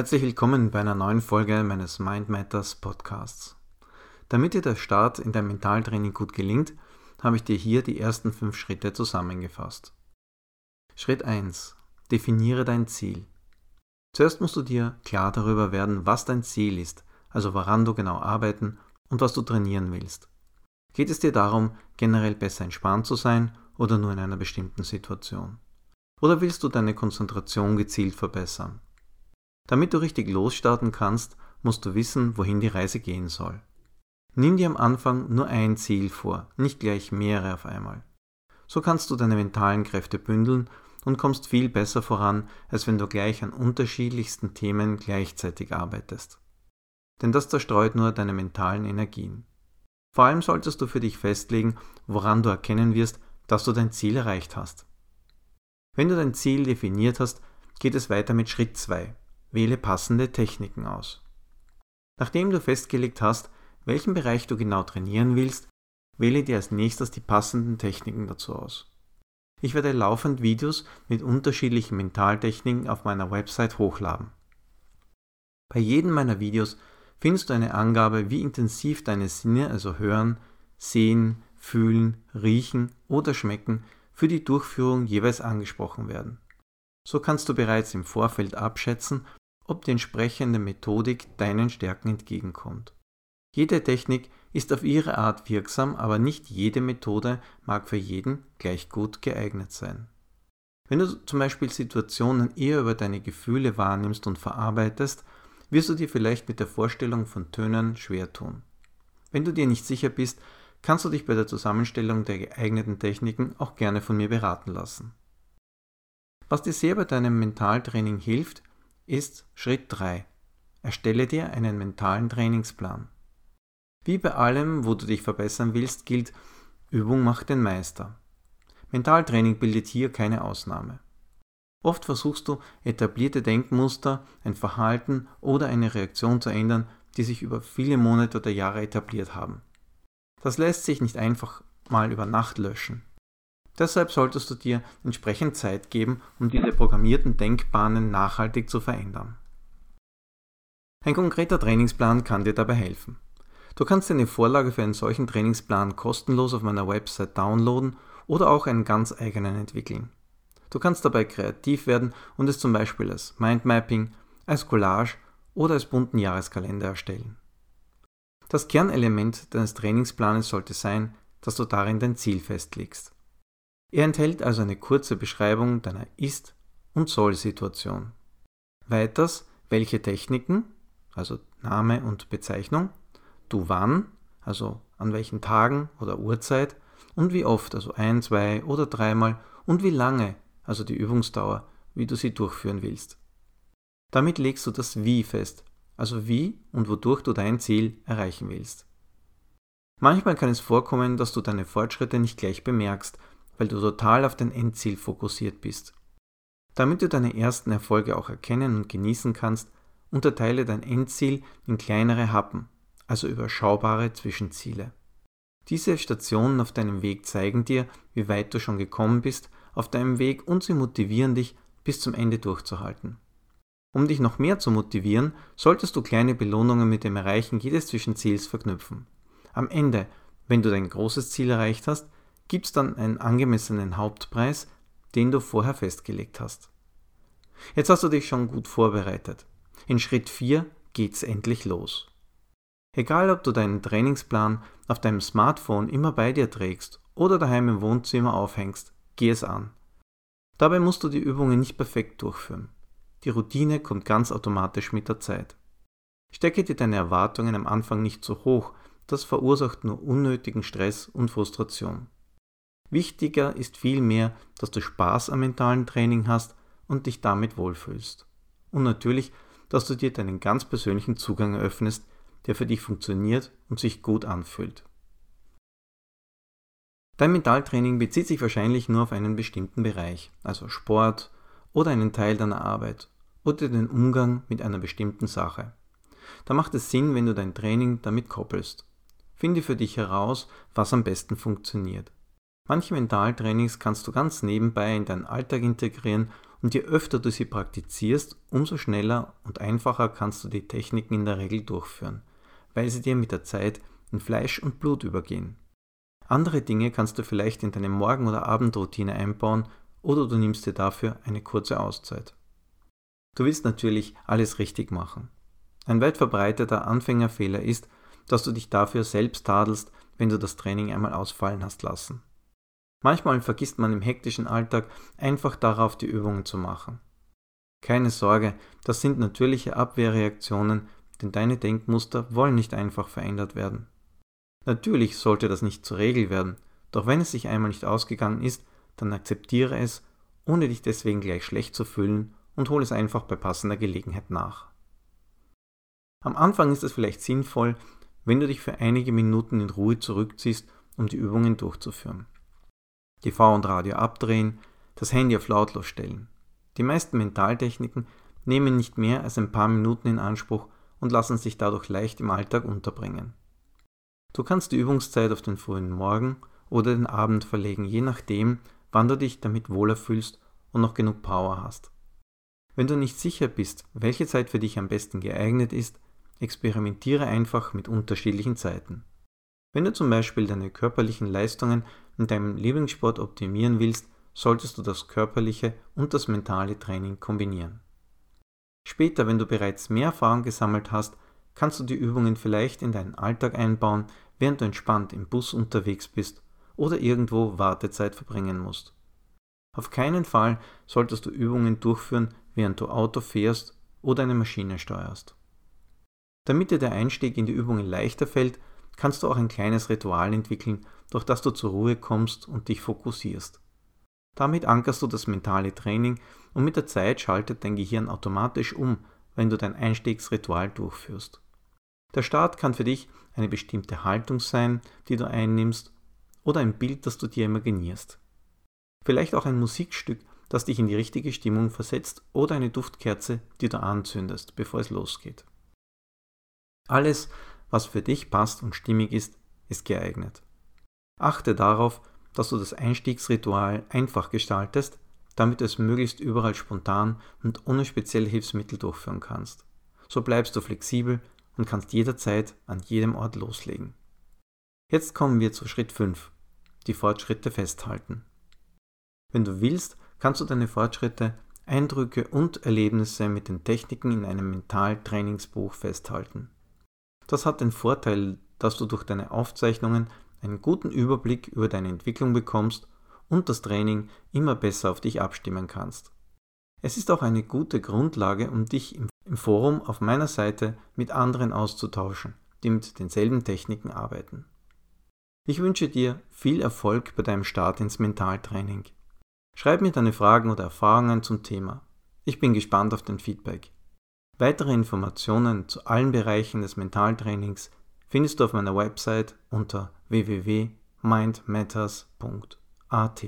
Herzlich willkommen bei einer neuen Folge meines Mind Matters Podcasts. Damit dir der Start in dein Mentaltraining gut gelingt, habe ich dir hier die ersten fünf Schritte zusammengefasst. Schritt 1. Definiere dein Ziel. Zuerst musst du dir klar darüber werden, was dein Ziel ist, also woran du genau arbeiten und was du trainieren willst. Geht es dir darum, generell besser entspannt zu sein oder nur in einer bestimmten Situation? Oder willst du deine Konzentration gezielt verbessern? Damit du richtig losstarten kannst, musst du wissen, wohin die Reise gehen soll. Nimm dir am Anfang nur ein Ziel vor, nicht gleich mehrere auf einmal. So kannst du deine mentalen Kräfte bündeln und kommst viel besser voran, als wenn du gleich an unterschiedlichsten Themen gleichzeitig arbeitest. Denn das zerstreut nur deine mentalen Energien. Vor allem solltest du für dich festlegen, woran du erkennen wirst, dass du dein Ziel erreicht hast. Wenn du dein Ziel definiert hast, geht es weiter mit Schritt 2. Wähle passende Techniken aus. Nachdem du festgelegt hast, welchen Bereich du genau trainieren willst, wähle dir als nächstes die passenden Techniken dazu aus. Ich werde laufend Videos mit unterschiedlichen Mentaltechniken auf meiner Website hochladen. Bei jedem meiner Videos findest du eine Angabe, wie intensiv deine Sinne, also hören, sehen, fühlen, riechen oder schmecken, für die Durchführung jeweils angesprochen werden. So kannst du bereits im Vorfeld abschätzen, ob die entsprechende Methodik deinen Stärken entgegenkommt. Jede Technik ist auf ihre Art wirksam, aber nicht jede Methode mag für jeden gleich gut geeignet sein. Wenn du zum Beispiel Situationen eher über deine Gefühle wahrnimmst und verarbeitest, wirst du dir vielleicht mit der Vorstellung von Tönen schwer tun. Wenn du dir nicht sicher bist, kannst du dich bei der Zusammenstellung der geeigneten Techniken auch gerne von mir beraten lassen. Was dir sehr bei deinem Mentaltraining hilft, ist Schritt 3. Erstelle dir einen mentalen Trainingsplan. Wie bei allem, wo du dich verbessern willst, gilt, Übung macht den Meister. Mentaltraining bildet hier keine Ausnahme. Oft versuchst du, etablierte Denkmuster, ein Verhalten oder eine Reaktion zu ändern, die sich über viele Monate oder Jahre etabliert haben. Das lässt sich nicht einfach mal über Nacht löschen. Deshalb solltest du dir entsprechend Zeit geben, um diese programmierten Denkbahnen nachhaltig zu verändern. Ein konkreter Trainingsplan kann dir dabei helfen. Du kannst eine Vorlage für einen solchen Trainingsplan kostenlos auf meiner Website downloaden oder auch einen ganz eigenen entwickeln. Du kannst dabei kreativ werden und es zum Beispiel als Mindmapping, als Collage oder als bunten Jahreskalender erstellen. Das Kernelement deines Trainingsplanes sollte sein, dass du darin dein Ziel festlegst. Er enthält also eine kurze Beschreibung deiner Ist- und Soll-Situation. Weiters, welche Techniken, also Name und Bezeichnung, du wann, also an welchen Tagen oder Uhrzeit und wie oft, also ein, zwei oder dreimal und wie lange, also die Übungsdauer, wie du sie durchführen willst. Damit legst du das Wie fest, also wie und wodurch du dein Ziel erreichen willst. Manchmal kann es vorkommen, dass du deine Fortschritte nicht gleich bemerkst, weil du total auf dein Endziel fokussiert bist. Damit du deine ersten Erfolge auch erkennen und genießen kannst, unterteile dein Endziel in kleinere Happen, also überschaubare Zwischenziele. Diese Stationen auf deinem Weg zeigen dir, wie weit du schon gekommen bist auf deinem Weg und sie motivieren dich, bis zum Ende durchzuhalten. Um dich noch mehr zu motivieren, solltest du kleine Belohnungen mit dem Erreichen jedes Zwischenziels verknüpfen. Am Ende, wenn du dein großes Ziel erreicht hast, gibt es dann einen angemessenen Hauptpreis, den du vorher festgelegt hast. Jetzt hast du dich schon gut vorbereitet. In Schritt 4 geht's endlich los. Egal, ob du deinen Trainingsplan auf deinem Smartphone immer bei dir trägst oder daheim im Wohnzimmer aufhängst, geh es an. Dabei musst du die Übungen nicht perfekt durchführen. Die Routine kommt ganz automatisch mit der Zeit. Stecke dir deine Erwartungen am Anfang nicht zu hoch, das verursacht nur unnötigen Stress und Frustration. Wichtiger ist vielmehr, dass du Spaß am mentalen Training hast und dich damit wohlfühlst. Und natürlich, dass du dir deinen ganz persönlichen Zugang eröffnest, der für dich funktioniert und sich gut anfühlt. Dein Mentaltraining bezieht sich wahrscheinlich nur auf einen bestimmten Bereich, also Sport oder einen Teil deiner Arbeit oder den Umgang mit einer bestimmten Sache. Da macht es Sinn, wenn du dein Training damit koppelst. Finde für dich heraus, was am besten funktioniert. Manche Mentaltrainings kannst du ganz nebenbei in deinen Alltag integrieren Und je öfter du sie praktizierst, umso schneller und einfacher kannst du die Techniken in der Regel durchführen, weil sie dir mit der Zeit in Fleisch und Blut übergehen. Andere Dinge kannst du vielleicht in deine Morgen- oder Abendroutine einbauen oder du nimmst dir dafür eine kurze Auszeit. Du willst natürlich alles richtig machen. Ein weit verbreiteter Anfängerfehler ist, dass du dich dafür selbst tadelst, wenn du das Training einmal ausfallen hast lassen. Manchmal vergisst man im hektischen Alltag einfach darauf, die Übungen zu machen. Keine Sorge, das sind natürliche Abwehrreaktionen, denn deine Denkmuster wollen nicht einfach verändert werden. Natürlich sollte das nicht zur Regel werden, doch wenn es sich einmal nicht ausgegangen ist, dann akzeptiere es, ohne dich deswegen gleich schlecht zu fühlen und hole es einfach bei passender Gelegenheit nach. Am Anfang ist es vielleicht sinnvoll, wenn du dich für einige Minuten in Ruhe zurückziehst, um die Übungen durchzuführen. TV und Radio abdrehen, das Handy auf lautlos stellen. Die meisten Mentaltechniken nehmen nicht mehr als ein paar Minuten in Anspruch und lassen sich dadurch leicht im Alltag unterbringen. Du kannst die Übungszeit auf den frühen Morgen oder den Abend verlegen, je nachdem, wann du dich damit wohler fühlst und noch genug Power hast. Wenn du nicht sicher bist, welche Zeit für dich am besten geeignet ist, experimentiere einfach mit unterschiedlichen Zeiten. Wenn du zum Beispiel deine körperlichen Leistungen in deinem Lieblingssport optimieren willst, solltest du das körperliche und das mentale Training kombinieren. Später, wenn du bereits mehr Erfahrung gesammelt hast, kannst du die Übungen vielleicht in deinen Alltag einbauen, während du entspannt im Bus unterwegs bist oder irgendwo Wartezeit verbringen musst. Auf keinen Fall solltest du Übungen durchführen, während du Auto fährst oder eine Maschine steuerst. Damit dir der Einstieg in die Übungen leichter fällt, kannst du auch ein kleines Ritual entwickeln, durch das du zur Ruhe kommst und dich fokussierst. Damit ankerst du das mentale Training und mit der Zeit schaltet dein Gehirn automatisch um, wenn du dein Einstiegsritual durchführst. Der Start kann für dich eine bestimmte Haltung sein, die du einnimmst, oder ein Bild, das du dir imaginierst. Vielleicht auch ein Musikstück, das dich in die richtige Stimmung versetzt, oder eine Duftkerze, die du anzündest, bevor es losgeht. Alles, was für dich passt und stimmig ist, ist geeignet. Achte darauf, dass du das Einstiegsritual einfach gestaltest, damit du es möglichst überall spontan und ohne spezielle Hilfsmittel durchführen kannst. So bleibst du flexibel und kannst jederzeit an jedem Ort loslegen. Jetzt kommen wir zu Schritt 5, die Fortschritte festhalten. Wenn du willst, kannst du deine Fortschritte, Eindrücke und Erlebnisse mit den Techniken in einem Mentaltrainingsbuch festhalten. Das hat den Vorteil, dass du durch deine Aufzeichnungen einen guten Überblick über deine Entwicklung bekommst und das Training immer besser auf dich abstimmen kannst. Es ist auch eine gute Grundlage, um dich im, Forum auf meiner Seite mit anderen auszutauschen, die mit denselben Techniken arbeiten. Ich wünsche dir viel Erfolg bei deinem Start ins Mentaltraining. Schreib mir deine Fragen oder Erfahrungen zum Thema. Ich bin gespannt auf dein Feedback. Weitere Informationen zu allen Bereichen des Mentaltrainings findest du auf meiner Website unter www.mindmatters.at.